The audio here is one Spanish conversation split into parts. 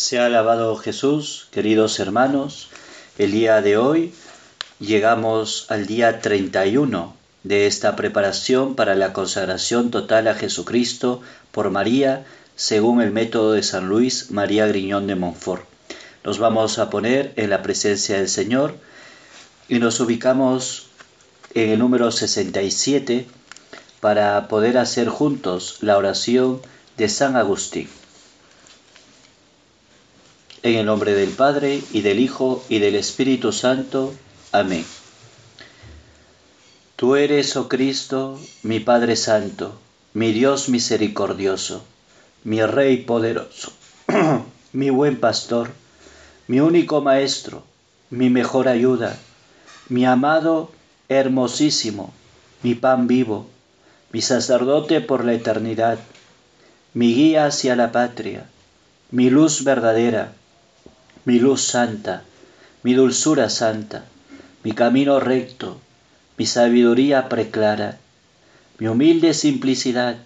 Sea alabado Jesús, queridos hermanos. El día de hoy llegamos al día 31 de esta preparación para la consagración total a Jesucristo por María, según el método de San Luis María Griñón de Montfort. Nos vamos a poner en la presencia del Señor y nos ubicamos en el número 67 para poder hacer juntos la oración de San Agustín. En el nombre del Padre, y del Hijo, y del Espíritu Santo. Amén. Tú eres, oh Cristo, mi Padre Santo, mi Dios misericordioso, mi Rey poderoso, mi buen pastor, mi único Maestro, mi mejor ayuda, mi amado, hermosísimo, mi pan vivo, mi sacerdote por la eternidad, mi guía hacia la patria, mi luz verdadera, mi luz santa, mi dulzura santa, mi camino recto, mi sabiduría preclara, mi humilde simplicidad,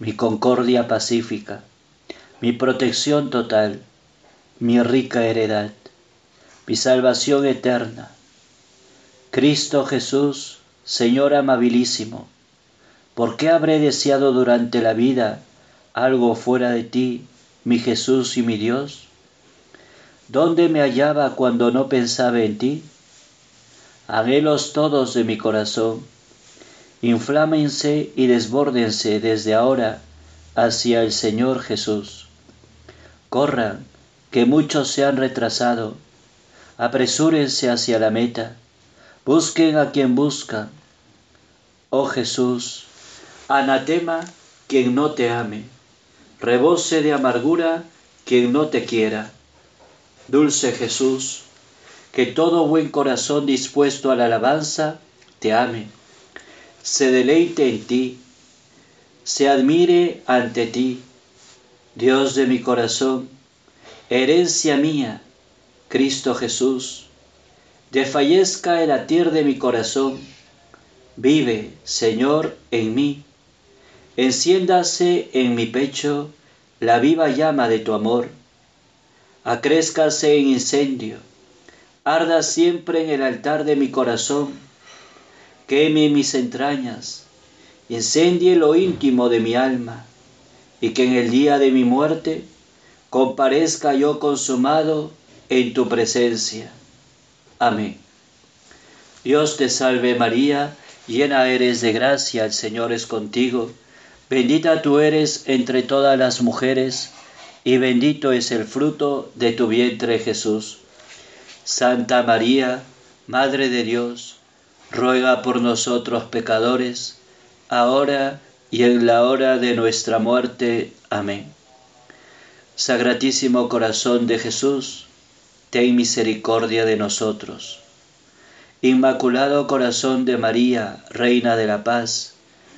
mi concordia pacífica, mi protección total, mi rica heredad, mi salvación eterna. Cristo Jesús, Señor amabilísimo, ¿por qué habré deseado durante la vida algo fuera de ti, mi Jesús y mi Dios? ¿Dónde me hallaba cuando no pensaba en ti? Anhelos todos de mi corazón, inflámense y desbórdense desde ahora hacia el Señor Jesús. Corran, que muchos se han retrasado, apresúrense hacia la meta, busquen a quien buscan. Oh Jesús, anatema quien no te ame, rebose de amargura quien no te quiera Dulce Jesús, que todo buen corazón dispuesto a la alabanza te ame, se deleite en ti, se admire ante ti, Dios de mi corazón, herencia mía, Cristo Jesús, desfallezca el latir de mi corazón, vive, Señor, en mí, enciéndase en mi pecho la viva llama de tu amor, acrézcase en incendio, arda siempre en el altar de mi corazón, queme mis entrañas, incendie lo íntimo de mi alma, y que en el día de mi muerte comparezca yo consumado en tu presencia. Amén. Dios te salve María, llena eres de gracia, el Señor es contigo, bendita tú eres entre todas las mujeres, y bendito es el fruto de tu vientre Jesús. Santa María, Madre de Dios, ruega por nosotros pecadores, ahora y en la hora de nuestra muerte. Amén. Sagratísimo corazón de Jesús, ten misericordia de nosotros. Inmaculado corazón de María, Reina de la Paz,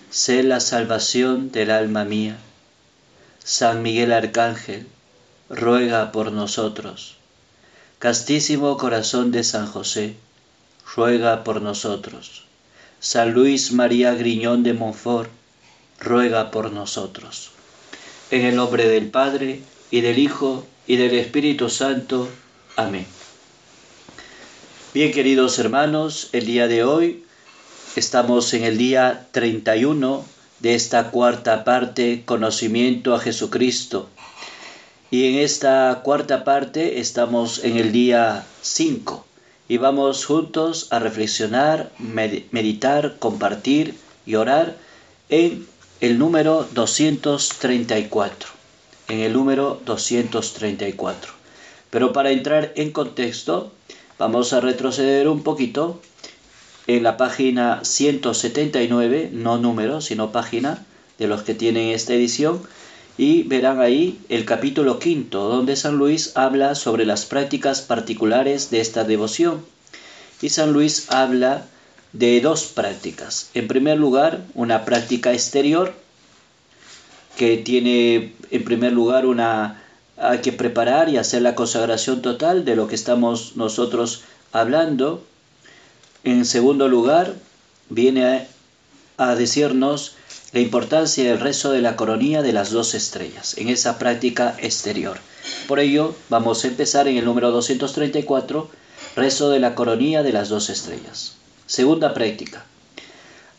sé la salvación del alma mía. San Miguel Arcángel, ruega por nosotros. Castísimo corazón de San José, ruega por nosotros. San Luis María Griñón de Montfort, ruega por nosotros. En el nombre del Padre, y del Hijo, y del Espíritu Santo. Amén. Bien, queridos hermanos, el día de hoy estamos en el día 31 de esta cuarta parte, conocimiento a Jesucristo. Y en esta cuarta parte estamos en el día 5 y vamos juntos a reflexionar, meditar, compartir y orar en el número 234. En el número 234. Pero para entrar en contexto, vamos a retroceder un poquito en la página 179, no número, sino página de los que tienen esta edición, y verán ahí el capítulo quinto, donde San Luis habla sobre las prácticas particulares de esta devoción. Y San Luis habla de dos prácticas. En primer lugar, una práctica exterior, que tiene en primer lugar una hay que preparar y hacer la consagración total de lo que estamos nosotros hablando en segundo lugar, viene a, decirnos la importancia del rezo de la coronilla de las dos estrellas, en esa práctica exterior. Por ello, vamos a empezar en el número 234, rezo de la coronilla de las dos estrellas. Segunda práctica.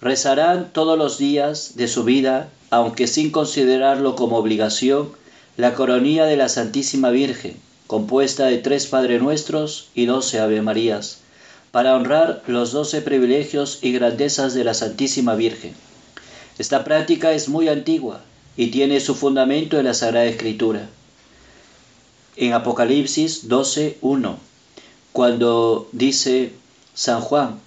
Rezarán todos los días de su vida, aunque sin considerarlo como obligación, la coronilla de la Santísima Virgen, compuesta de tres Padre Nuestros y doce Ave Marías, para honrar los doce privilegios y grandezas de la Santísima Virgen. Esta práctica es muy antigua y tiene su fundamento en la Sagrada Escritura. En Apocalipsis 12.1, cuando dice San Juan,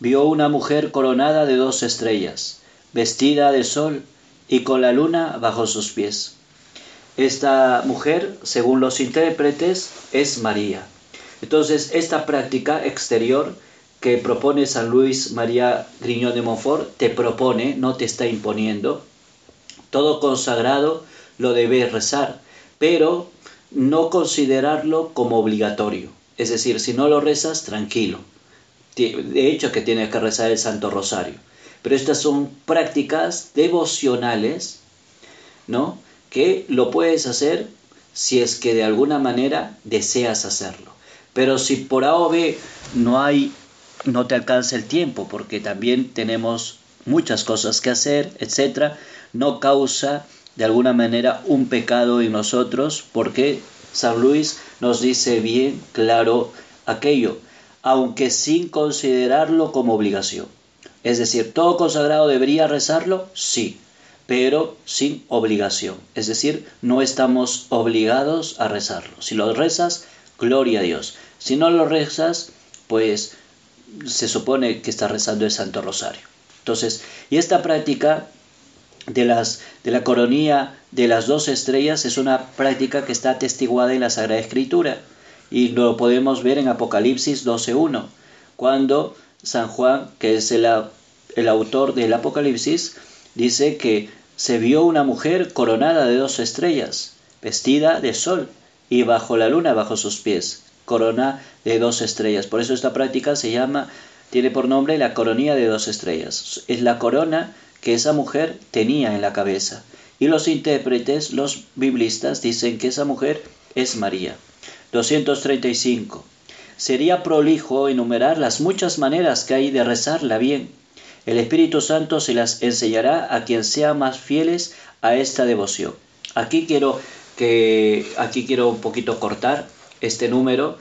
vio una mujer coronada de dos estrellas, vestida de sol y con la luna bajo sus pies. Esta mujer, según los intérpretes, es María. Entonces, esta práctica exterior que propone San Luis María Griñón de Montfort te propone, no te está imponiendo. Todo consagrado lo debes rezar, pero no considerarlo como obligatorio. Es decir, si no lo rezas, tranquilo. De hecho, que tienes que rezar el Santo Rosario. Pero estas son prácticas devocionales, ¿no? que lo puedes hacer si es que de alguna manera deseas hacerlo. Pero si por A o B no no te alcanza el tiempo, porque también tenemos muchas cosas que hacer, etcétera, no causa de alguna manera un pecado en nosotros, porque San Luis nos dice bien claro aquello, aunque sin considerarlo como obligación. Es decir, ¿todo consagrado debería rezarlo? Sí, pero sin obligación. Es decir, no estamos obligados a rezarlo. Si lo rezas, gloria a Dios. Si no lo rezas, pues se supone que estás rezando el Santo Rosario. Entonces, y esta práctica de, las, de la coronía de las dos estrellas es una práctica que está atestiguada en la Sagrada Escritura y lo podemos ver en Apocalipsis 12.1, cuando San Juan, que es el, el autor del Apocalipsis, dice que se vio una mujer coronada de dos estrellas, vestida de sol, y bajo la luna bajo sus pies, corona de dos estrellas. Por eso esta práctica se llama, tiene por nombre la coronía de dos estrellas. Es la corona que esa mujer tenía en la cabeza. Y los intérpretes, los biblistas, dicen que esa mujer es María. 235. Sería prolijo enumerar las muchas maneras que hay de rezarla bien el Espíritu Santo se las enseñará a quien sea más fieles a esta devoción. Aquí quiero que aquí quiero un poquito cortar este número.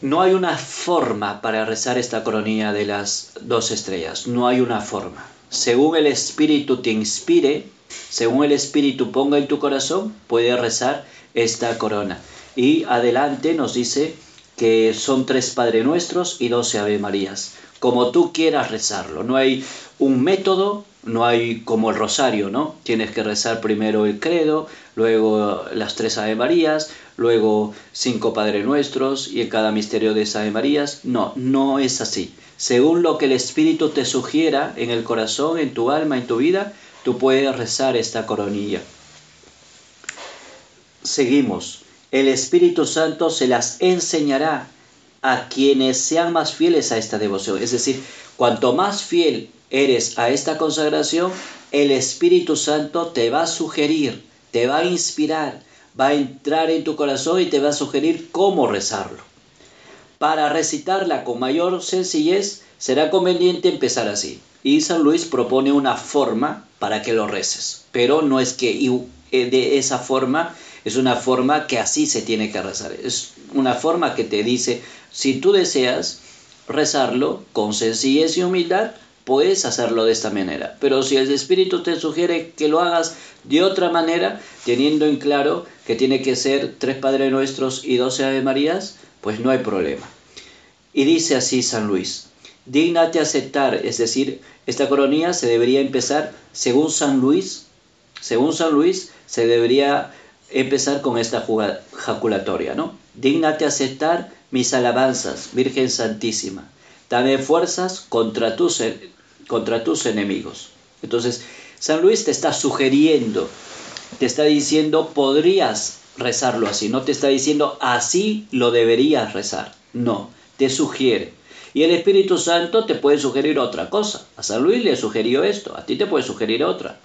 No hay una forma para rezar esta coronilla de las dos estrellas, no hay una forma. Según el Espíritu te inspire, según el Espíritu ponga en tu corazón, puedes rezar esta corona. Y adelante nos dice que son tres Padre Nuestros y doce Ave Marías como tú quieras rezarlo. No hay un método, no hay como el rosario, ¿no? Tienes que rezar primero el credo, luego las tres Ave Marías, luego cinco Padre Nuestros y en cada misterio de esas Ave Marías. No, no es así. Según lo que el Espíritu te sugiera en el corazón, en tu alma, en tu vida, tú puedes rezar esta coronilla. Seguimos. El Espíritu Santo se las enseñará a quienes sean más fieles a esta devoción. Es decir, cuanto más fiel eres a esta consagración, el Espíritu Santo te va a sugerir, te va a inspirar, va a entrar en tu corazón y te va a sugerir cómo rezarlo. Para recitarla con mayor sencillez, será conveniente empezar así. Y San Luis propone una forma para que lo reces, pero no es que eh, de esa forma es una forma que así se tiene que rezar. Es una forma que te dice, si tú deseas rezarlo con sencillez y humildad, puedes hacerlo de esta manera. Pero si el Espíritu te sugiere que lo hagas de otra manera, teniendo en claro que tiene que ser tres Padres Nuestros y doce Ave Marías, pues no hay problema. Y dice así San Luis, dignate aceptar, es decir, esta coronía se debería empezar según San Luis, según San Luis se debería empezar con esta jaculatoria, ¿no? Dígnate aceptar mis alabanzas, Virgen Santísima. Dame fuerzas contra tus, contra tus enemigos. Entonces, San Luis te está sugiriendo, te está diciendo, podrías rezarlo así, no te está diciendo, así lo deberías rezar. No, te sugiere. Y el Espíritu Santo te puede sugerir otra cosa. A San Luis le sugirió esto, a ti te puede sugerir otra.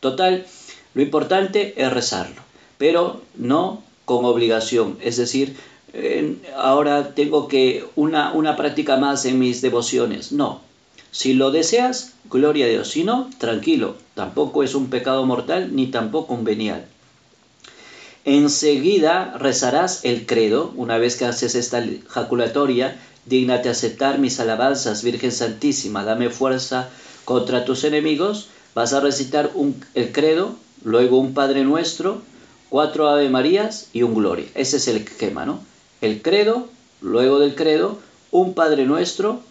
Total, lo importante es rezarlo pero no con obligación, es decir, ahora tengo que una, una práctica más en mis devociones. No, si lo deseas, gloria a Dios. Si no, tranquilo, tampoco es un pecado mortal ni tampoco un venial. Enseguida rezarás el credo, una vez que haces esta jaculatoria, dignate aceptar mis alabanzas, Virgen Santísima, dame fuerza contra tus enemigos, vas a recitar un, el credo, luego un Padre Nuestro, cuatro Ave Marías y un Gloria. Ese es el esquema, ¿no? El credo, luego del credo, un Padre Nuestro,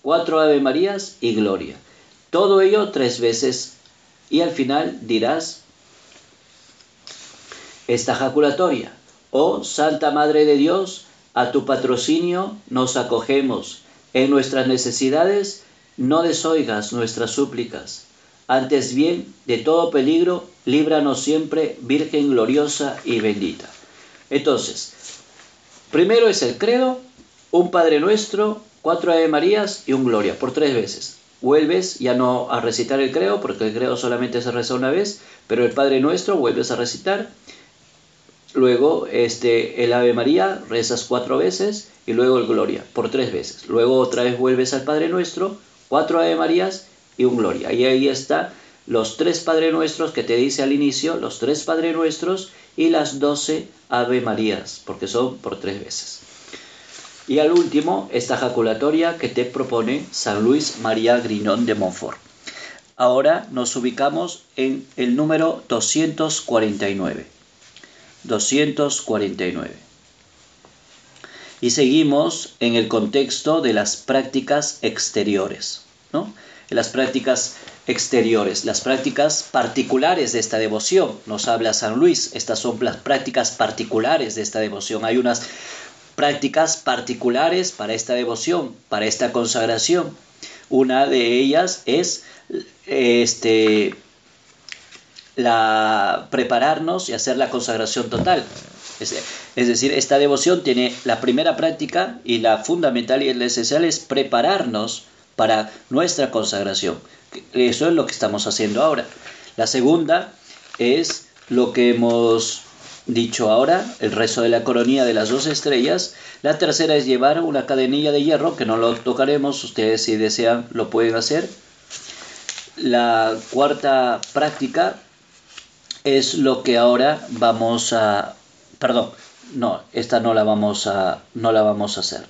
cuatro Ave Marías y Gloria. Todo ello tres veces y al final dirás esta jaculatoria. Oh Santa Madre de Dios, a tu patrocinio nos acogemos. En nuestras necesidades no desoigas nuestras súplicas. Antes bien, de todo peligro, líbranos siempre, Virgen gloriosa y bendita. Entonces, primero es el credo, un Padre Nuestro, cuatro Ave Marías y un Gloria, por tres veces. Vuelves ya no a recitar el credo, porque el credo solamente se reza una vez, pero el Padre Nuestro vuelves a recitar Luego este, el Ave María rezas cuatro veces y luego el Gloria por tres veces. Luego otra vez vuelves al Padre Nuestro, cuatro Ave Marías y un Gloria. Y ahí está los tres Padre Nuestros que te dice al inicio, los tres Padre Nuestros y las doce Ave Marías, porque son por tres veces. Y al último, esta jaculatoria que te propone San Luis María Grinón de Montfort. Ahora nos ubicamos en el número 249. 249. Y seguimos en el contexto de las prácticas exteriores, ¿no? Las prácticas exteriores, las prácticas particulares de esta devoción. Nos habla San Luis, estas son las prácticas particulares de esta devoción. Hay unas prácticas particulares para esta devoción, para esta consagración. Una de ellas es este, la prepararnos y hacer la consagración total. Es, decir, esta devoción tiene la primera práctica y la fundamental y la esencial es prepararnos para nuestra consagración. Eso es lo que estamos haciendo ahora. La segunda es lo que hemos dicho ahora, el rezo de la coronilla de las dos estrellas. La tercera es llevar una cadenilla de hierro, que no lo tocaremos, ustedes si desean lo pueden hacer. La cuarta práctica es lo que ahora vamos a... Perdón, no, esta no la vamos a, no la vamos a hacer.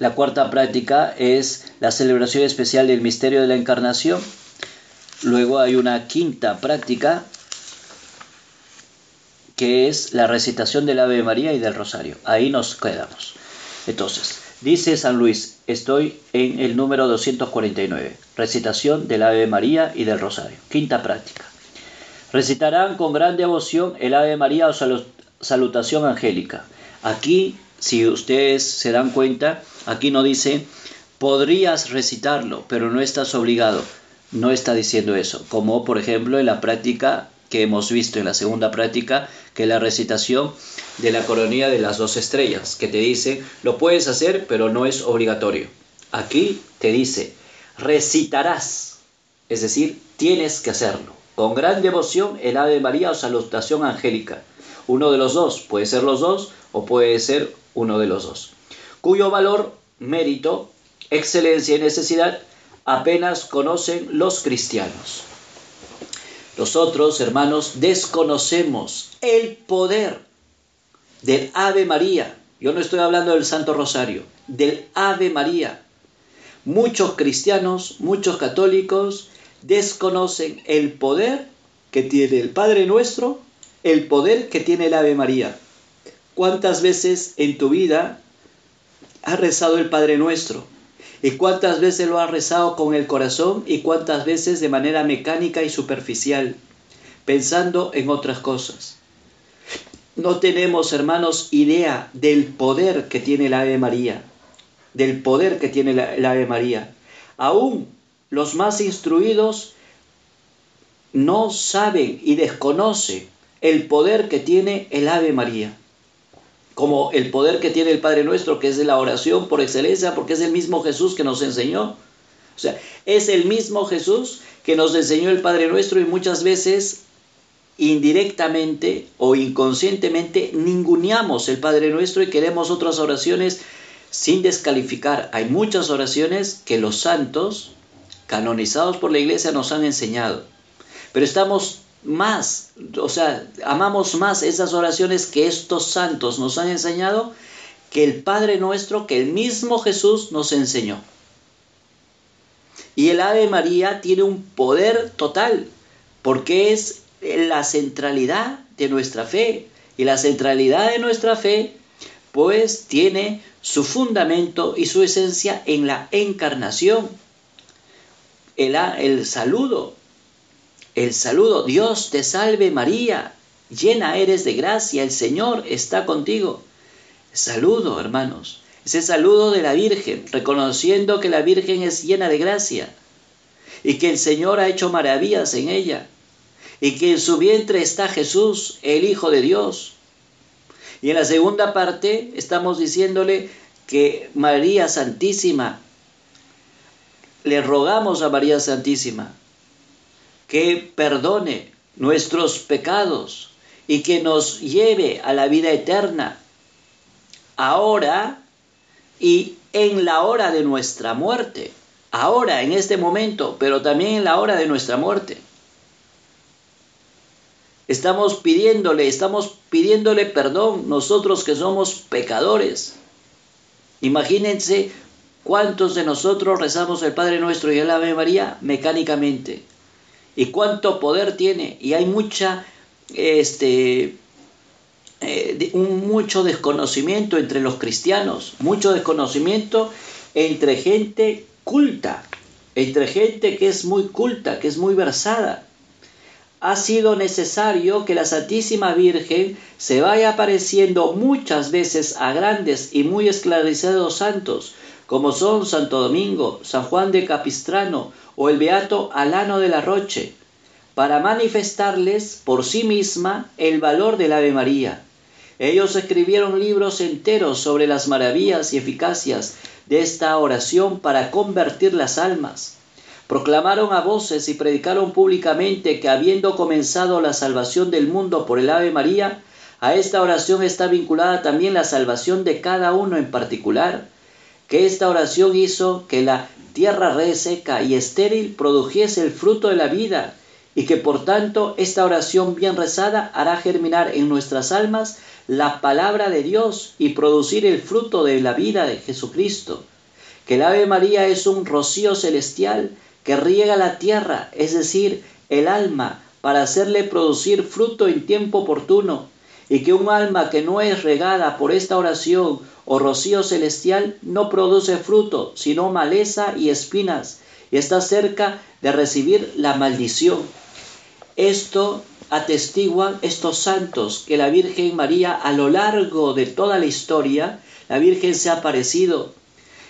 La cuarta práctica es la celebración especial del misterio de la encarnación. Luego hay una quinta práctica que es la recitación del Ave María y del Rosario. Ahí nos quedamos. Entonces, Dice San Luis, estoy en el número 249, recitación del Ave María y del Rosario. Quinta práctica. Recitarán con gran devoción el Ave María o salutación angélica. Aquí, si ustedes se dan cuenta, aquí no dice, podrías recitarlo, pero no estás obligado. No está diciendo eso, como por ejemplo en la práctica que hemos visto en la segunda práctica, que es la recitación de la coronilla de las dos estrellas, que te dice, lo puedes hacer, pero no es obligatorio. Aquí te dice, recitarás, es decir, tienes que hacerlo. Con gran devoción el Ave María o salutación angélica. Uno de los dos, puede ser los dos o puede ser uno de los dos. Cuyo valor, mérito, excelencia y necesidad apenas conocen los cristianos. Nosotros, hermanos, desconocemos el poder del Ave María. Yo no estoy hablando del Santo Rosario, del Ave María. Muchos cristianos, muchos católicos desconocen el poder que tiene el Padre nuestro, el poder que tiene el Ave María. ¿Cuántas veces en tu vida has rezado el Padre nuestro? ¿Y cuántas veces lo has rezado con el corazón y cuántas veces de manera mecánica y superficial, pensando en otras cosas? No tenemos, hermanos, idea del poder que tiene la Ave María, del poder que tiene la, Ave María. Aún los más instruidos no saben y desconocen el poder que tiene el Ave María como el poder que tiene el Padre Nuestro, que es de la oración por excelencia, porque es el mismo Jesús que nos enseñó. O sea, es el mismo Jesús que nos enseñó el Padre Nuestro y muchas veces indirectamente o inconscientemente ninguneamos el Padre Nuestro y queremos otras oraciones sin descalificar. Hay muchas oraciones que los santos canonizados por la iglesia nos han enseñado. Pero estamos más, o sea, amamos más esas oraciones que estos santos nos han enseñado que el Padre nuestro, que el mismo Jesús nos enseñó. Y el Ave María tiene un poder total, porque es la centralidad de nuestra fe. Y la centralidad de nuestra fe, pues, tiene su fundamento y su esencia en la encarnación. El, el saludo, el saludo, Dios te salve María, llena eres de gracia, el Señor está contigo. Saludo, hermanos, ese saludo de la Virgen, reconociendo que la Virgen es llena de gracia y que el Señor ha hecho maravillas en ella y que en su vientre está Jesús, el Hijo de Dios. Y en la segunda parte estamos diciéndole que María Santísima, le rogamos a María Santísima que perdone nuestros pecados y que nos lleve a la vida eterna, ahora y en la hora de nuestra muerte, ahora, en este momento, pero también en la hora de nuestra muerte. Estamos pidiéndole, estamos pidiéndole perdón nosotros que somos pecadores. Imagínense cuántos de nosotros rezamos el Padre Nuestro y el Ave María mecánicamente. Y cuánto poder tiene. Y hay mucha, este, eh, un, mucho desconocimiento entre los cristianos, mucho desconocimiento entre gente culta, entre gente que es muy culta, que es muy versada ha sido necesario que la Santísima Virgen se vaya apareciendo muchas veces a grandes y muy esclarecidos santos, como son Santo Domingo, San Juan de Capistrano o el Beato Alano de la Roche, para manifestarles por sí misma el valor del Ave María. Ellos escribieron libros enteros sobre las maravillas y eficacias de esta oración para convertir las almas proclamaron a voces y predicaron públicamente que habiendo comenzado la salvación del mundo por el Ave María, a esta oración está vinculada también la salvación de cada uno en particular, que esta oración hizo que la tierra reseca y estéril produjese el fruto de la vida, y que por tanto esta oración bien rezada hará germinar en nuestras almas la palabra de Dios y producir el fruto de la vida de Jesucristo. Que el Ave María es un rocío celestial que riega la tierra, es decir, el alma, para hacerle producir fruto en tiempo oportuno, y que un alma que no es regada por esta oración o rocío celestial no produce fruto, sino maleza y espinas, y está cerca de recibir la maldición. Esto atestiguan estos santos que la Virgen María a lo largo de toda la historia, la Virgen se ha aparecido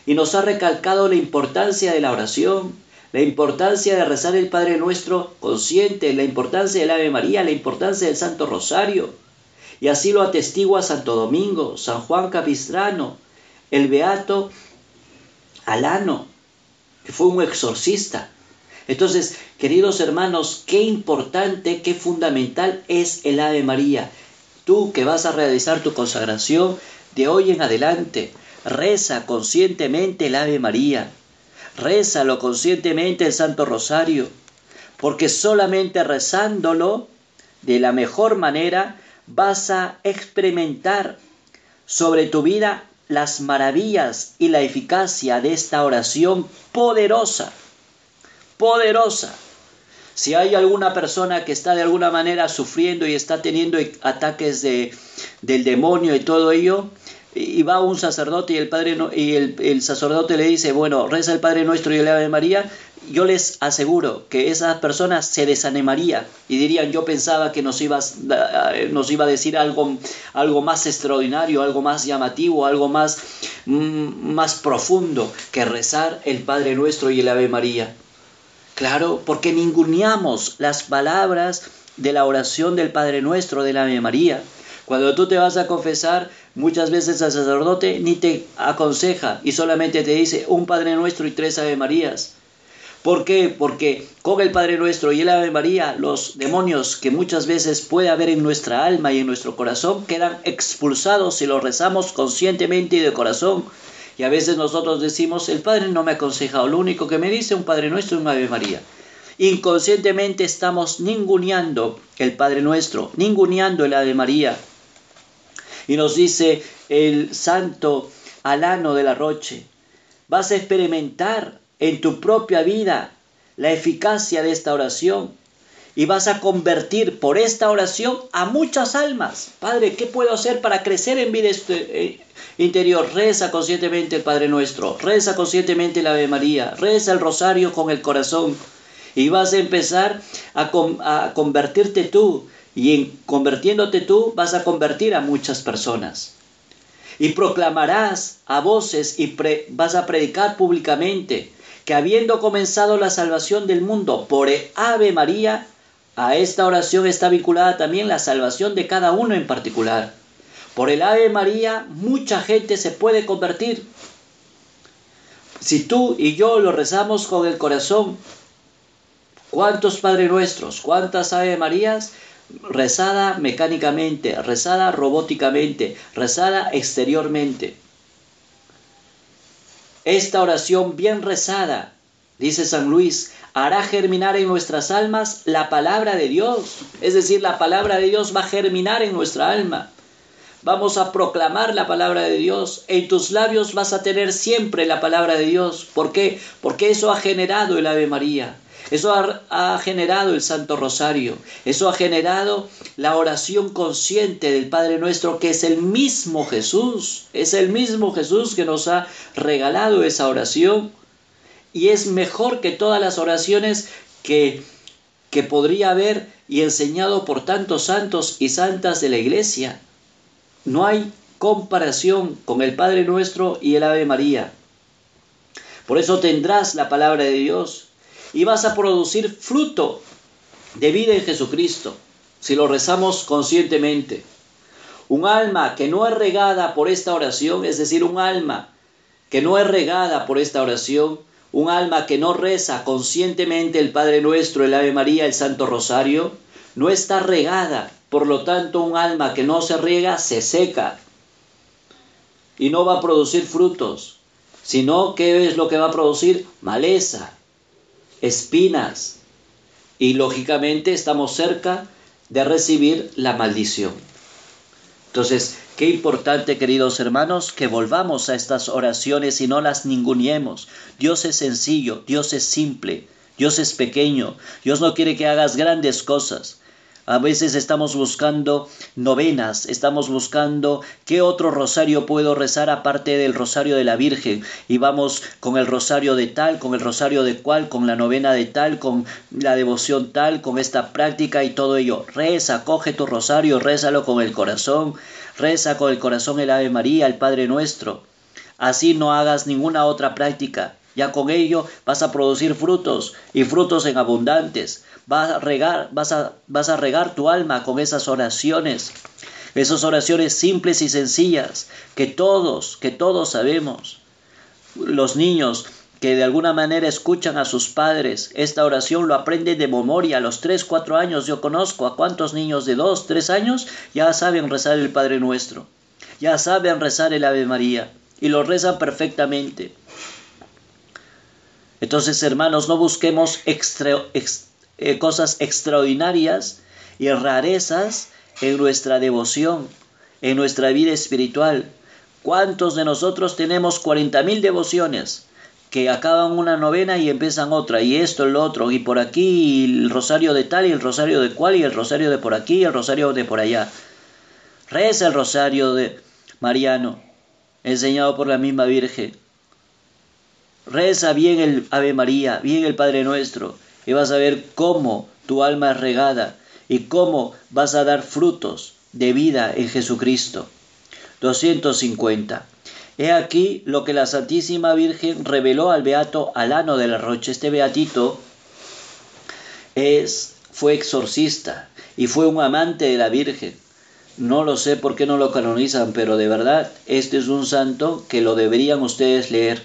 y nos ha recalcado la importancia de la oración, la importancia de rezar el Padre Nuestro consciente, la importancia del Ave María, la importancia del Santo Rosario. Y así lo atestigua Santo Domingo, San Juan Capistrano, el Beato Alano, que fue un exorcista. Entonces, queridos hermanos, qué importante, qué fundamental es el Ave María. Tú que vas a realizar tu consagración de hoy en adelante, reza conscientemente el Ave María Rézalo conscientemente el Santo Rosario, porque solamente rezándolo de la mejor manera vas a experimentar sobre tu vida las maravillas y la eficacia de esta oración poderosa, poderosa. Si hay alguna persona que está de alguna manera sufriendo y está teniendo ataques de, del demonio y todo ello, y va un sacerdote y el padre y el, sacerdote le dice bueno reza el Padre Nuestro y el Ave María yo les aseguro que esas personas se desanimaría y dirían yo pensaba que nos ibas nos iba a decir algo algo más extraordinario algo más llamativo algo más mm, más profundo que rezar el Padre Nuestro y el Ave María claro porque ninguneamos las palabras de la oración del Padre Nuestro del Ave María. Cuando tú te vas a confesar, muchas veces el sacerdote ni te aconseja y solamente te dice un Padre Nuestro y tres Ave Marías. ¿Por qué? Porque con el Padre Nuestro y el Ave María, los demonios que muchas veces puede haber en nuestra alma y en nuestro corazón quedan expulsados si los rezamos conscientemente y de corazón. Y a veces nosotros decimos, el Padre no me ha aconsejado, lo único que me dice un Padre Nuestro y un Ave María. Inconscientemente estamos ninguneando el Padre Nuestro, ninguneando el Ave María. Y nos dice el santo Alano de la Roche, vas a experimentar en tu propia vida la eficacia de esta oración y vas a convertir por esta oración a muchas almas. Padre, ¿qué puedo hacer para crecer en vida este, eh, interior? Reza conscientemente el Padre Nuestro, reza conscientemente la Ave María, reza el rosario con el corazón y vas a empezar a, a convertirte tú y en convirtiéndote tú vas a convertir a muchas personas. Y proclamarás a voces y vas a predicar públicamente que habiendo comenzado la salvación del mundo por Ave María, a esta oración está vinculada también la salvación de cada uno en particular. Por el Ave María mucha gente se puede convertir. Si tú y yo lo rezamos con el corazón, ¿cuántos Padre Nuestros, cuántas Ave Marías rezada mecánicamente, rezada robóticamente, rezada exteriormente? Esta oración bien rezada, dice San Luis, hará germinar en nuestras almas la palabra de Dios. Es decir, la palabra de Dios va a germinar en nuestra alma. Vamos a proclamar la palabra de Dios. En tus labios vas a tener siempre la palabra de Dios. ¿Por qué? Porque eso ha generado el Ave María. Eso ha, generado el Santo Rosario. Eso ha generado la oración consciente del Padre Nuestro, que es el mismo Jesús. Es el mismo Jesús que nos ha regalado esa oración. Y es mejor que todas las oraciones que, que podría haber y enseñado por tantos santos y santas de la iglesia. No hay comparación con el Padre Nuestro y el Ave María. Por eso tendrás la palabra de Dios y vas a producir fruto de vida en Jesucristo, si lo rezamos conscientemente. Un alma que no es regada por esta oración, es decir, un alma que no es regada por esta oración, un alma que no reza conscientemente el Padre Nuestro, el Ave María, el Santo Rosario, no está regada. Por lo tanto, un alma que no se riega se seca y no va a producir frutos, sino que es lo que va a producir maleza, espinas y lógicamente estamos cerca de recibir la maldición. Entonces, qué importante, queridos hermanos, que volvamos a estas oraciones y no las ninguneemos. Dios es sencillo, Dios es simple, Dios es pequeño, Dios no quiere que hagas grandes cosas. A veces estamos buscando novenas, estamos buscando qué otro rosario puedo rezar aparte del rosario de la Virgen. Y vamos con el rosario de tal, con el rosario de cual, con la novena de tal, con la devoción tal, con esta práctica y todo ello. Reza, coge tu rosario, rézalo con el corazón, reza con el corazón el Ave María, el Padre Nuestro. Así no hagas ninguna otra práctica. Ya con ello vas a producir frutos y frutos en abundantes vas a regar, vas a, vas a regar tu alma con esas oraciones, esas oraciones simples y sencillas que todos, que todos sabemos. Los niños que de alguna manera escuchan a sus padres, esta oración lo aprenden de memoria a los 3, 4 años. Yo conozco a cuántos niños de 2, 3 años ya saben rezar el Padre Nuestro, ya saben rezar el Ave María y lo rezan perfectamente. Entonces, hermanos, no busquemos extra, eh, cosas extraordinarias y rarezas en nuestra devoción, en nuestra vida espiritual. ¿Cuántos de nosotros tenemos 40.000 devociones que acaban una novena y empiezan otra, y esto, el otro, y por aquí el rosario de tal, y el rosario de cual, y el rosario de por aquí, y el rosario de por allá? Reza el rosario de Mariano, enseñado por la misma Virgen. Reza bien el Ave María, bien el Padre Nuestro, y vas a ver cómo tu alma es regada y cómo vas a dar frutos de vida en Jesucristo. 250. He aquí lo que la Santísima Virgen reveló al beato Alano de la Rocha. Este beatito es, fue exorcista y fue un amante de la Virgen. No lo sé por qué no lo canonizan, pero de verdad este es un santo que lo deberían ustedes leer.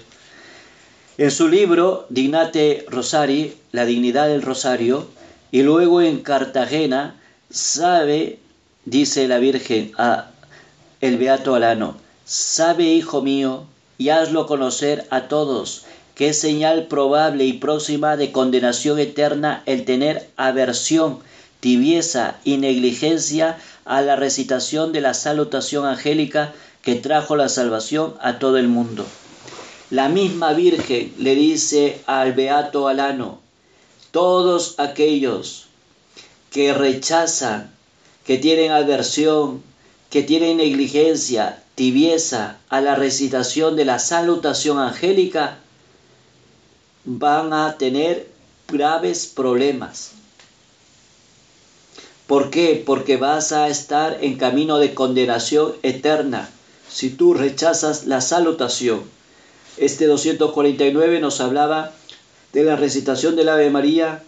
En su libro Dignate Rosari, La dignidad del rosario, y luego en Cartagena, sabe, dice la Virgen a el Beato Alano, sabe, hijo mío, y hazlo conocer a todos, que es señal probable y próxima de condenación eterna el tener aversión, tibieza y negligencia a la recitación de la salutación angélica que trajo la salvación a todo el mundo. La misma Virgen le dice al Beato Alano, todos aquellos que rechazan, que tienen aversión, que tienen negligencia, tibieza a la recitación de la salutación angélica, van a tener graves problemas. ¿Por qué? Porque vas a estar en camino de condenación eterna si tú rechazas la salutación. Este 249 nos hablaba de la recitación del Ave María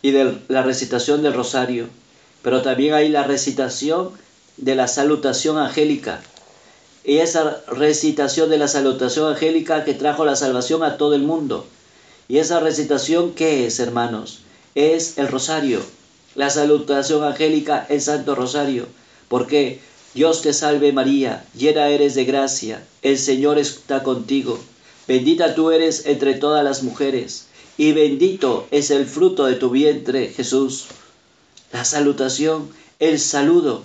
y de la recitación del Rosario, pero también hay la recitación de la salutación angélica. Y esa recitación de la salutación angélica que trajo la salvación a todo el mundo. Y esa recitación, ¿qué es, hermanos? Es el rosario, la salutación angélica, el Santo Rosario. porque Dios te salve María, llena eres de gracia, el Señor está contigo. Bendita tú eres entre todas las mujeres, y bendito es el fruto de tu vientre, Jesús. La salutación, el saludo,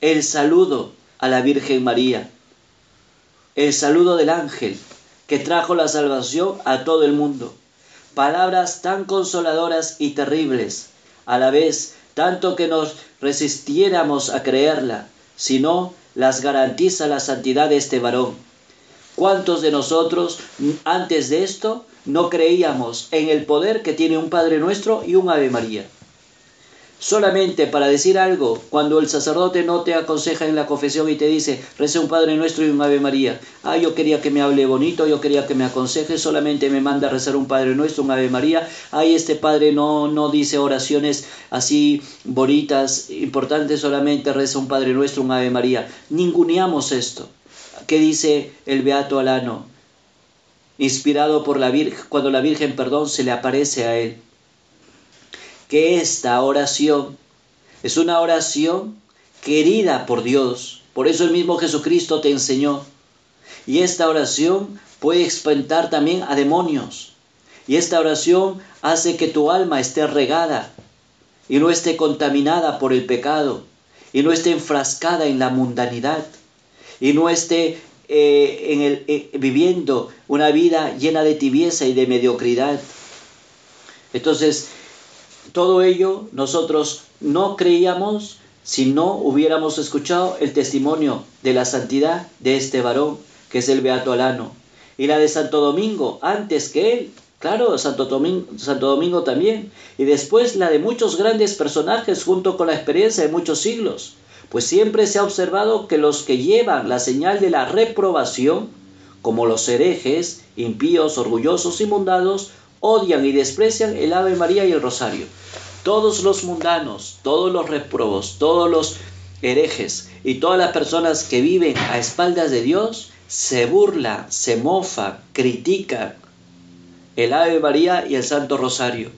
el saludo a la Virgen María, el saludo del ángel que trajo la salvación a todo el mundo. Palabras tan consoladoras y terribles, a la vez tanto que nos resistiéramos a creerla, sino las garantiza la santidad de este varón. ¿Cuántos de nosotros antes de esto no creíamos en el poder que tiene un Padre nuestro y un Ave María? solamente para decir algo, cuando el sacerdote no te aconseja en la confesión y te dice, reza un Padre Nuestro y un Ave María. Ah, yo quería que me hable bonito, yo quería que me aconseje, solamente me manda a rezar un Padre Nuestro, un Ave María. Ay, este Padre no, no dice oraciones así bonitas, importantes, solamente reza un Padre Nuestro, un Ave María. Ninguneamos esto. ¿Qué dice el Beato Alano? Inspirado por la Virgen, cuando la Virgen, perdón, se le aparece a él que esta oración es una oración querida por Dios. Por eso el mismo Jesucristo te enseñó. Y esta oración puede espantar también a demonios. Y esta oración hace que tu alma esté regada y no esté contaminada por el pecado y no esté enfrascada en la mundanidad y no esté eh, en el, eh, viviendo una vida llena de tibieza y de mediocridad. Entonces, todo ello nosotros no creíamos si no hubiéramos escuchado el testimonio de la santidad de este varón, que es el Beato Alano, y la de Santo Domingo, antes que él, claro, Santo Domingo, Santo Domingo también, y después la de muchos grandes personajes junto con la experiencia de muchos siglos, pues siempre se ha observado que los que llevan la señal de la reprobación, como los herejes, impíos, orgullosos y mundados, odian y desprecian el Ave María y el Rosario. Todos los mundanos, todos los reprobos, todos los herejes y todas las personas que viven a espaldas de Dios se burlan, se mofan, critican el Ave María y el Santo Rosario.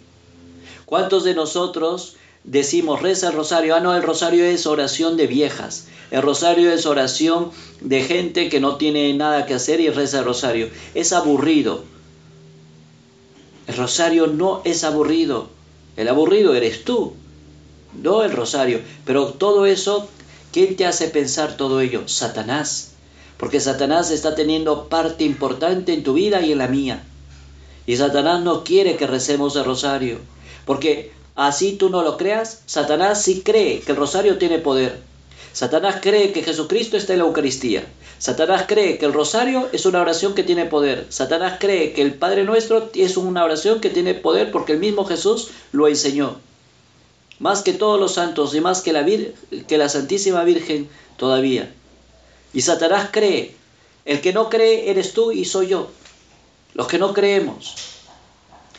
¿Cuántos de nosotros decimos reza el rosario? Ah, no, el rosario es oración de viejas. El rosario es oración de gente que no tiene nada que hacer y reza el rosario. Es aburrido. El rosario no es aburrido. El aburrido eres tú, no el rosario. Pero todo eso, ¿quién te hace pensar todo ello? Satanás. Porque Satanás está teniendo parte importante en tu vida y en la mía. Y Satanás no quiere que recemos el rosario. Porque así tú no lo creas, Satanás sí cree que el rosario tiene poder. Satanás cree que Jesucristo está en la Eucaristía. Satanás cree que el rosario es una oración que tiene poder. Satanás cree que el Padre Nuestro es una oración que tiene poder porque el mismo Jesús lo enseñó. Más que todos los santos y más que la, Santísima Virgen todavía. Y Satanás cree. El que no cree eres tú y soy yo. Los que no creemos.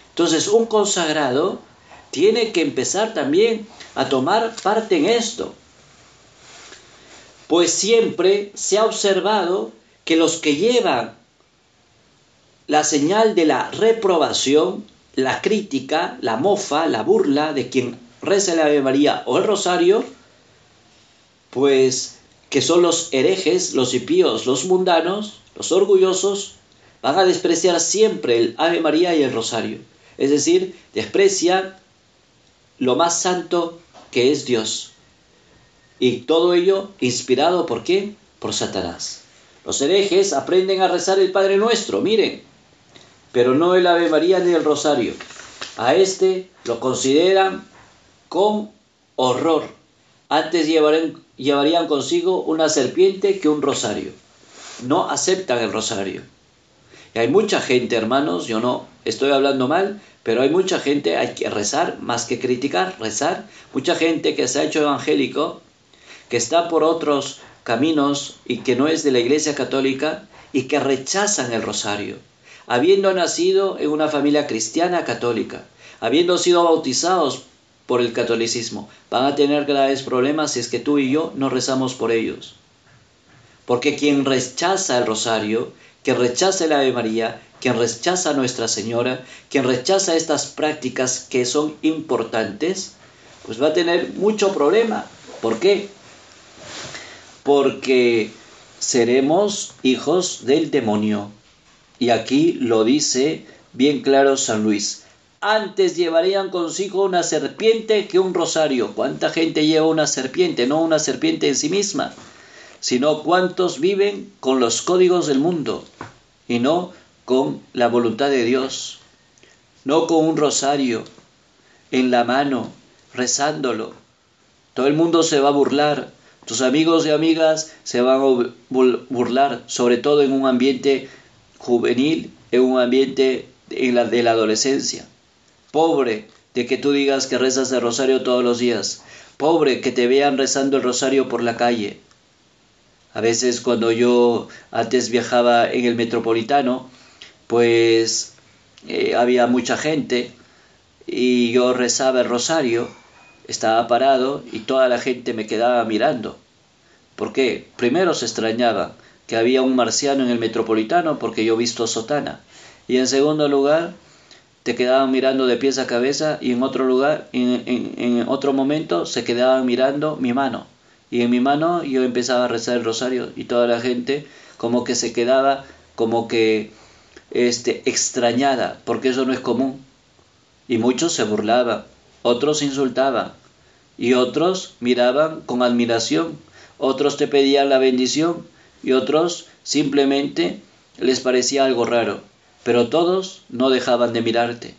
Entonces un consagrado tiene que empezar también a tomar parte en esto pues siempre se ha observado que los que llevan la señal de la reprobación, la crítica, la mofa, la burla de quien reza la Ave María o el Rosario, pues que son los herejes, los impíos, los mundanos, los orgullosos, van a despreciar siempre el Ave María y el Rosario. Es decir, desprecian lo más santo que es Dios. Y todo ello inspirado por qué? Por Satanás. Los herejes aprenden a rezar el Padre Nuestro, miren, pero no el Ave María ni el Rosario. A este lo consideran con horror. Antes llevarían consigo una serpiente que un rosario. No aceptan el rosario. Hay mucha gente, hermanos, yo no estoy hablando mal, pero hay mucha gente, hay que rezar más que criticar, rezar. Mucha gente que se ha hecho evangélico, que está por otros caminos y que no es de la Iglesia Católica y que rechazan el rosario, habiendo nacido en una familia cristiana católica, habiendo sido bautizados por el catolicismo, van a tener graves problemas si es que tú y yo no rezamos por ellos. Porque quien rechaza el rosario, quien rechaza la Ave María, quien rechaza a Nuestra Señora, quien rechaza estas prácticas que son importantes, pues va a tener mucho problema. ¿Por qué? Porque seremos hijos del demonio. Y aquí lo dice bien claro San Luis. Antes llevarían consigo una serpiente que un rosario. ¿Cuánta gente lleva una serpiente? No una serpiente en sí misma, sino cuántos viven con los códigos del mundo y no con la voluntad de Dios, no con un rosario en la mano, rezándolo. Todo el mundo se va a burlar, tus amigos y amigas se van a burlar, sobre todo en un ambiente juvenil, en un ambiente de la adolescencia. Pobre de que tú digas que rezas el rosario todos los días. Pobre que te vean rezando el rosario por la calle. A veces cuando yo antes viajaba en el metropolitano, pues eh, había mucha gente y yo rezaba el rosario, estaba parado y toda la gente me quedaba mirando. ¿Por qué? Primero se extrañaba que había un marciano en el metropolitano porque yo visto sotana. Y en segundo lugar, te quedaban mirando de pies a cabeza y en otro lugar, en, en otro momento, se quedaban mirando mi mano. Y en mi mano yo empezaba a rezar el rosario y toda la gente como que se quedaba como que este, extrañada, porque eso no es común. Y muchos se burlaban, otros insultaban, y otros miraban con admiración, otros te pedían la bendición, y otros simplemente les parecía algo raro, pero todos no dejaban de mirarte,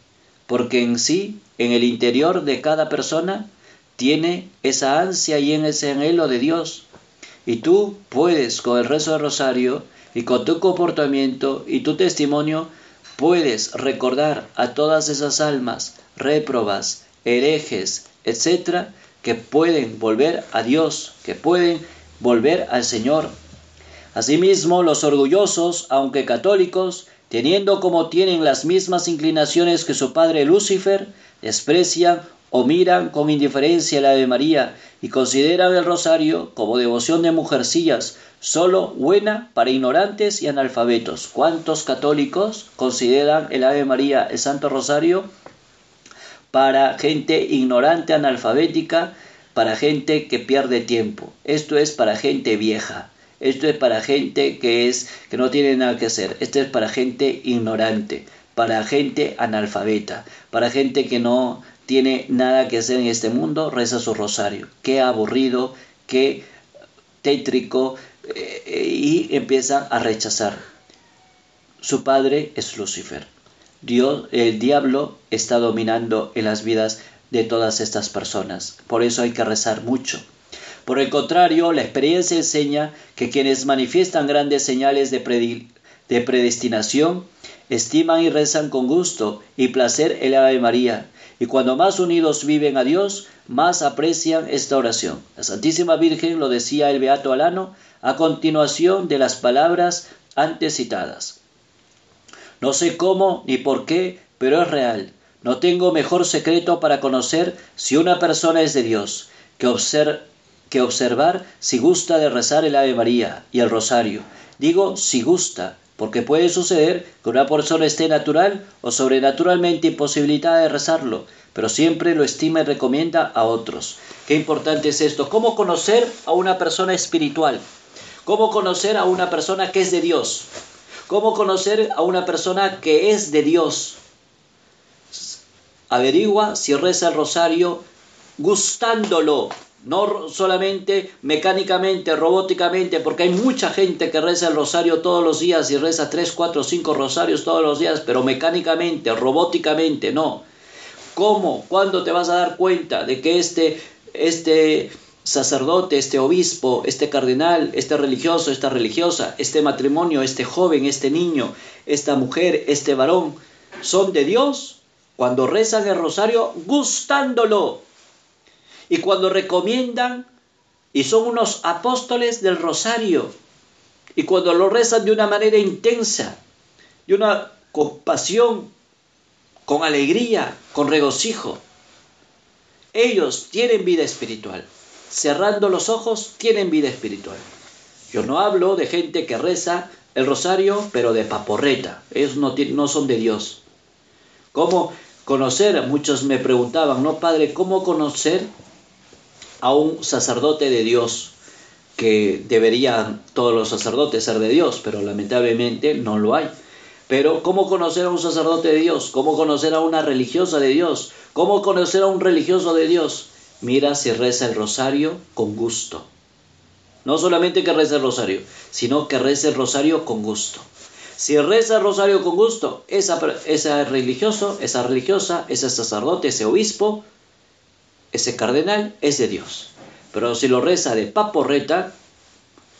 porque en sí, en el interior de cada persona, tiene esa ansia y en ese anhelo de Dios. Y tú puedes, con el rezo del rosario, y con tu comportamiento y tu testimonio puedes recordar a todas esas almas réprobas, herejes, etcétera, que pueden volver a Dios, que pueden volver al Señor. Asimismo, los orgullosos, aunque católicos, teniendo como tienen las mismas inclinaciones que su padre Lucifer, desprecian o miran con indiferencia la Ave María y consideran el rosario como devoción de mujercillas, solo buena para ignorantes y analfabetos. ¿Cuántos católicos consideran el Ave María, el Santo Rosario, para gente ignorante, analfabética, para gente que pierde tiempo? Esto es para gente vieja. Esto es para gente que es que no tiene nada que hacer. Esto es para gente ignorante, para gente analfabeta, para gente que no tiene nada que hacer en este mundo, reza su rosario. Qué aburrido, qué tétrico, eh, y empieza a rechazar. Su padre es Lucifer. Dios, el diablo está dominando en las vidas de todas estas personas. Por eso hay que rezar mucho. Por el contrario, la experiencia enseña que quienes manifiestan grandes señales de, de predestinación estiman y rezan con gusto y placer el Ave María y cuando más unidos viven a Dios, más aprecian esta oración. La Santísima Virgen lo decía el Beato Alano a continuación de las palabras antes citadas. No sé cómo ni por qué, pero es real. No tengo mejor secreto para conocer si una persona es de Dios que, que observar si gusta de rezar el Ave María y el Rosario. Digo si gusta, porque puede suceder que una persona esté natural o sobrenaturalmente imposibilitada de rezarlo, pero siempre lo estima y recomienda a otros. Qué importante es esto. ¿Cómo conocer a una persona espiritual? ¿Cómo conocer a una persona que es de Dios? ¿Cómo conocer a una persona que es de Dios? Averigua si reza el rosario gustándolo, no solamente mecánicamente, robóticamente, porque hay mucha gente que reza el rosario todos los días y reza tres, cuatro, cinco rosarios todos los días, pero mecánicamente, robóticamente, no. ¿Cómo? ¿Cuándo te vas a dar cuenta de que este, este sacerdote, este obispo, este cardenal, este religioso, esta religiosa, este matrimonio, este joven, este niño, esta mujer, este varón, son de Dios cuando rezan el rosario gustándolo, y cuando recomiendan y son unos apóstoles del rosario y cuando lo rezan de una manera intensa, de una compasión, con alegría, con regocijo, ellos tienen vida espiritual. Cerrando los ojos, tienen vida espiritual. Yo no hablo de gente que reza el rosario, pero de paporreta. Ellos no, no son de Dios. ¿Cómo conocer? Muchos me preguntaban, ¿no, Padre? ¿Cómo conocer a un sacerdote de Dios, que deberían todos los sacerdotes ser de Dios, pero lamentablemente no lo hay. Pero ¿cómo conocer a un sacerdote de Dios? ¿Cómo conocer a una religiosa de Dios? ¿Cómo conocer a un religioso de Dios? Mira si reza el rosario con gusto. No solamente que reza el rosario, sino que reza el rosario con gusto. Si reza el rosario con gusto, esa, esa religioso, esa religiosa, ese sacerdote, ese obispo, ese cardenal es de Dios. Pero si lo reza de paporreta,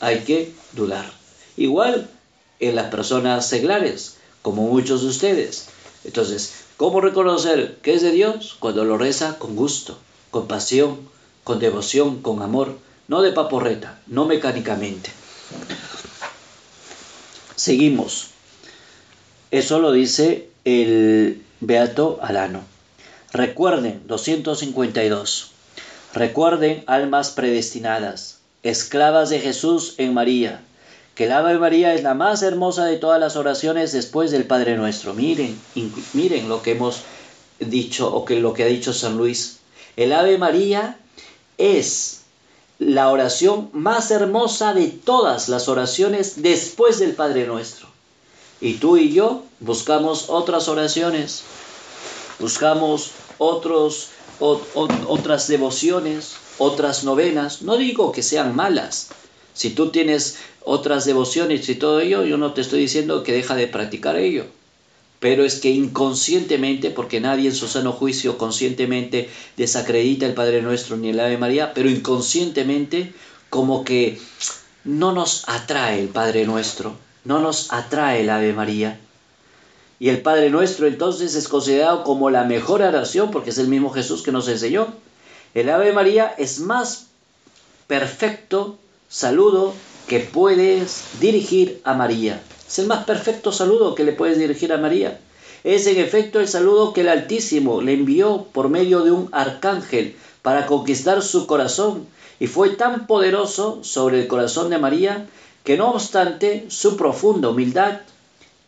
hay que dudar. Igual en las personas seglares, como muchos de ustedes. Entonces, ¿cómo reconocer que es de Dios? Cuando lo reza con gusto, con pasión, con devoción, con amor, no de paporreta, no mecánicamente. Seguimos. Eso lo dice el Beato Alano. Recuerden, 252. Recuerden, almas predestinadas, esclavas de Jesús en María, que el Ave María es la más hermosa de todas las oraciones después del Padre Nuestro. Miren, miren lo que hemos dicho o que lo que ha dicho San Luis. El Ave María es la oración más hermosa de todas las oraciones después del Padre Nuestro. Y tú y yo buscamos otras oraciones buscamos otros, otras devociones, otras novenas. No digo que sean malas. Si tú tienes otras devociones y todo ello, yo no te estoy diciendo que deja de practicar ello. Pero es que inconscientemente, porque nadie en su sano juicio conscientemente desacredita el Padre Nuestro ni el Ave María, pero inconscientemente como que no nos atrae el Padre Nuestro, no nos atrae el Ave María. Y el Padre Nuestro entonces es considerado como la mejor oración porque es el mismo Jesús que nos enseñó. El Ave María es más perfecto saludo que puedes dirigir a María. Es el más perfecto saludo que le puedes dirigir a María. Es en efecto el saludo que el Altísimo le envió por medio de un arcángel para conquistar su corazón y fue tan poderoso sobre el corazón de María que no obstante su profunda humildad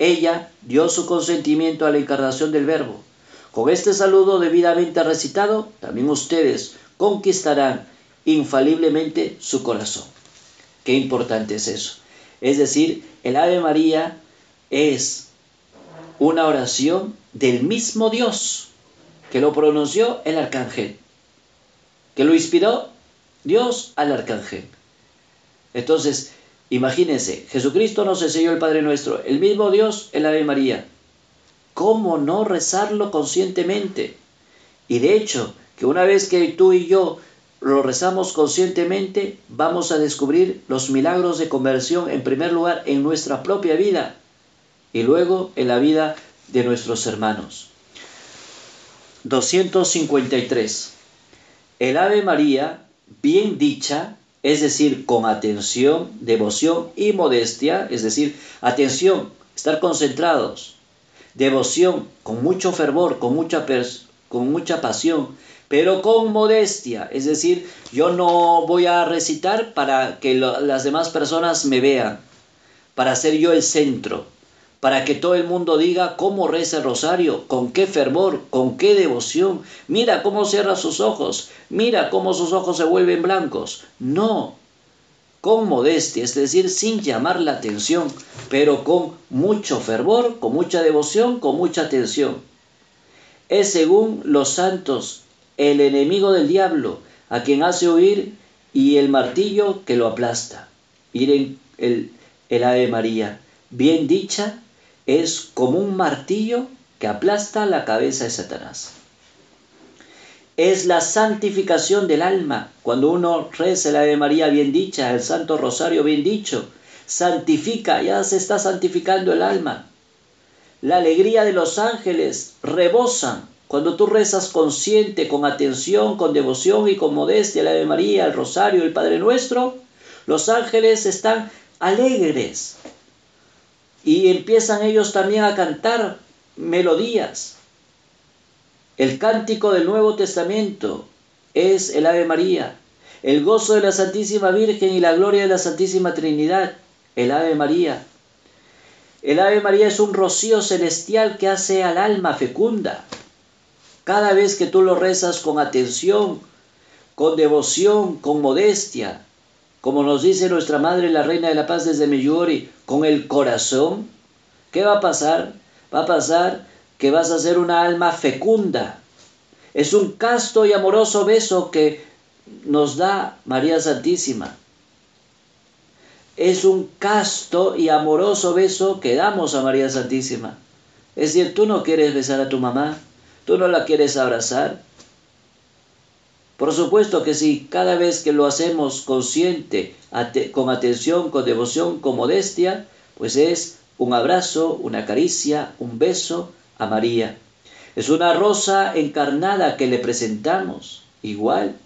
ella dio su consentimiento a la encarnación del Verbo. Con este saludo debidamente recitado, también ustedes conquistarán infaliblemente su corazón. Qué importante es eso. Es decir, el Ave María es una oración del mismo Dios que lo pronunció el arcángel, que lo inspiró Dios al arcángel. Entonces, Imagínense, Jesucristo nos enseñó el Padre Nuestro, el mismo Dios, el Ave María. ¿Cómo no rezarlo conscientemente? Y de hecho, que una vez que tú y yo lo rezamos conscientemente, vamos a descubrir los milagros de conversión en primer lugar en nuestra propia vida y luego en la vida de nuestros hermanos. 253. El Ave María, bien dicha, es decir, con atención, devoción y modestia, es decir, atención, estar concentrados, devoción, con mucho fervor, con mucha, con mucha pasión, pero con modestia, es decir, yo no voy a recitar para que las demás personas me vean, para ser yo el centro, para que todo el mundo diga cómo reza el rosario, con qué fervor, con qué devoción. Mira cómo cierra sus ojos, mira cómo sus ojos se vuelven blancos. No, con modestia, es decir, sin llamar la atención, pero con mucho fervor, con mucha devoción, con mucha atención. Es según los santos el enemigo del diablo, a quien hace huir, y el martillo que lo aplasta. Miren el, el Ave María, bien dicha es como un martillo que aplasta la cabeza de Satanás. Es la santificación del alma. Cuando uno reza la Ave María bien dicha, el Santo Rosario bien dicho, santifica, ya se está santificando el alma. La alegría de los ángeles rebosan cuando tú rezas consciente, con atención, con devoción y con modestia la Ave María, el Rosario, el Padre Nuestro. Los ángeles están alegres, y empiezan ellos también a cantar melodías. El cántico del Nuevo Testamento es el Ave María, el gozo de la Santísima Virgen y la gloria de la Santísima Trinidad, el Ave María. El Ave María es un rocío celestial que hace al alma fecunda. Cada vez que tú lo rezas con atención, con devoción, con modestia, como nos dice nuestra Madre, la Reina de la Paz desde Meyuri, con el corazón, ¿qué va a pasar? Va a pasar que vas a ser una alma fecunda. Es un casto y amoroso beso que nos da María Santísima. Es un casto y amoroso beso que damos a María Santísima. Es decir, tú no quieres besar a tu mamá, tú no la quieres abrazar, por supuesto que sí, cada vez que lo hacemos consciente, con atención, con devoción, con modestia, pues es un abrazo, una caricia, un beso a María. Es una rosa encarnada que le presentamos, igual.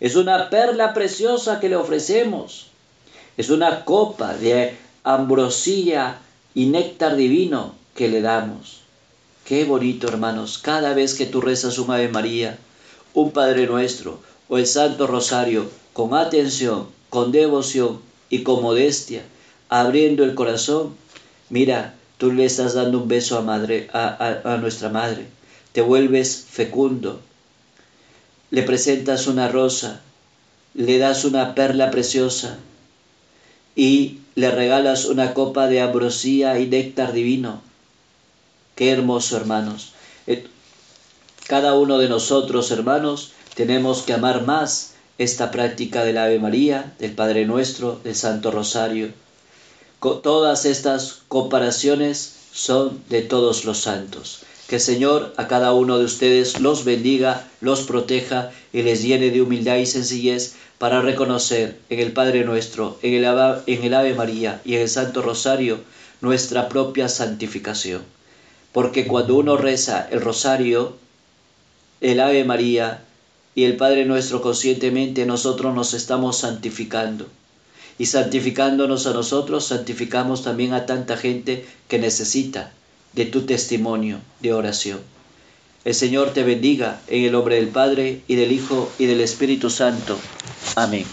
Es una perla preciosa que le ofrecemos. Es una copa de ambrosía y néctar divino que le damos. Qué bonito, hermanos, cada vez que tú rezas un Ave María, un Padre Nuestro o el Santo Rosario con atención, con devoción y con modestia, abriendo el corazón, mira, tú le estás dando un beso a, madre, a, nuestra Madre, te vuelves fecundo, le presentas una rosa, le das una perla preciosa y le regalas una copa de ambrosía y néctar divino. Qué hermoso, hermanos. Cada uno de nosotros, hermanos, tenemos que amar más esta práctica del Ave María, del Padre Nuestro, del Santo Rosario. Todas estas comparaciones son de todos los santos. Que el Señor a cada uno de ustedes los bendiga, los proteja y les llene de humildad y sencillez para reconocer en el Padre Nuestro, en el, Ave, en el Ave María y en el Santo Rosario nuestra propia santificación. Porque cuando uno reza el rosario, el Ave María y el Padre nuestro conscientemente nosotros nos estamos santificando. Y santificándonos a nosotros, santificamos también a tanta gente que necesita de tu testimonio de oración. El Señor te bendiga en el nombre del Padre y del Hijo y del Espíritu Santo. Amén.